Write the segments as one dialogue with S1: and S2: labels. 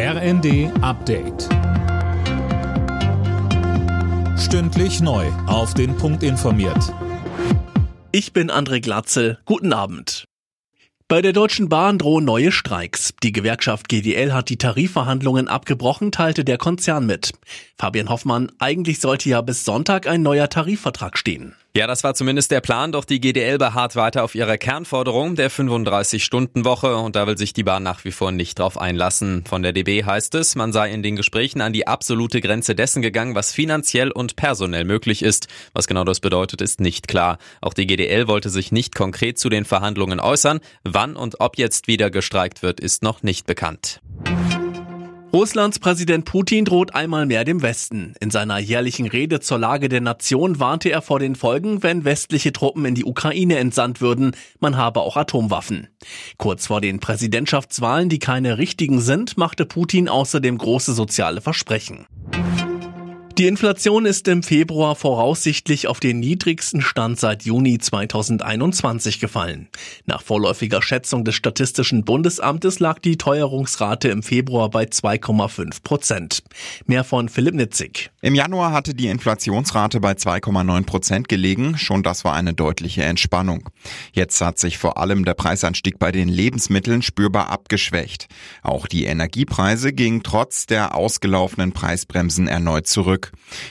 S1: RND Update. Stündlich neu. Auf den Punkt informiert.
S2: Ich bin André Glatzel. Guten Abend. Bei der Deutschen Bahn drohen neue Streiks. Die Gewerkschaft GDL hat die Tarifverhandlungen abgebrochen, teilte der Konzern mit. Fabian Hoffmann, eigentlich sollte ja bis Sonntag ein neuer Tarifvertrag stehen.
S3: Ja, das war zumindest der Plan, doch die GDL beharrt weiter auf ihrer Kernforderung der 35-Stunden-Woche und da will sich die Bahn nach wie vor nicht drauf einlassen. Von der DB heißt es, man sei in den Gesprächen an die absolute Grenze dessen gegangen, was finanziell und personell möglich ist. Was genau das bedeutet, ist nicht klar. Auch die GDL wollte sich nicht konkret zu den Verhandlungen äußern. Wann und ob jetzt wieder gestreikt wird, ist noch nicht bekannt.
S2: Russlands Präsident Putin droht einmal mehr dem Westen. In seiner jährlichen Rede zur Lage der Nation warnte er vor den Folgen, wenn westliche Truppen in die Ukraine entsandt würden. Man habe auch Atomwaffen. Kurz vor den Präsidentschaftswahlen, die keine richtigen sind, machte Putin außerdem große soziale Versprechen. Die Inflation ist im Februar voraussichtlich auf den niedrigsten Stand seit Juni 2021 gefallen. Nach vorläufiger Schätzung des Statistischen Bundesamtes lag die Teuerungsrate im Februar bei 2,5 Prozent. Mehr von Philipp Nitzig.
S4: Im Januar hatte die Inflationsrate bei 2,9 Prozent gelegen. Schon das war eine deutliche Entspannung. Jetzt hat sich vor allem der Preisanstieg bei den Lebensmitteln spürbar abgeschwächt. Auch die Energiepreise gingen trotz der ausgelaufenen Preisbremsen erneut zurück.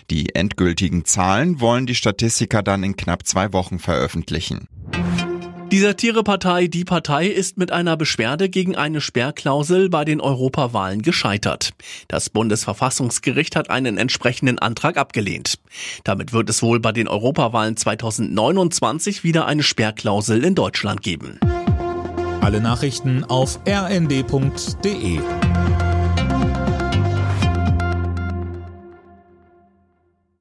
S4: Die endgültigen Zahlen wollen die Statistiker dann in knapp zwei Wochen veröffentlichen.
S2: Die Satirepartei Die Partei ist mit einer Beschwerde gegen eine Sperrklausel bei den Europawahlen gescheitert. Das Bundesverfassungsgericht hat einen entsprechenden Antrag abgelehnt. Damit wird es wohl bei den Europawahlen 2029 wieder eine Sperrklausel in Deutschland geben.
S1: Alle Nachrichten auf rnd.de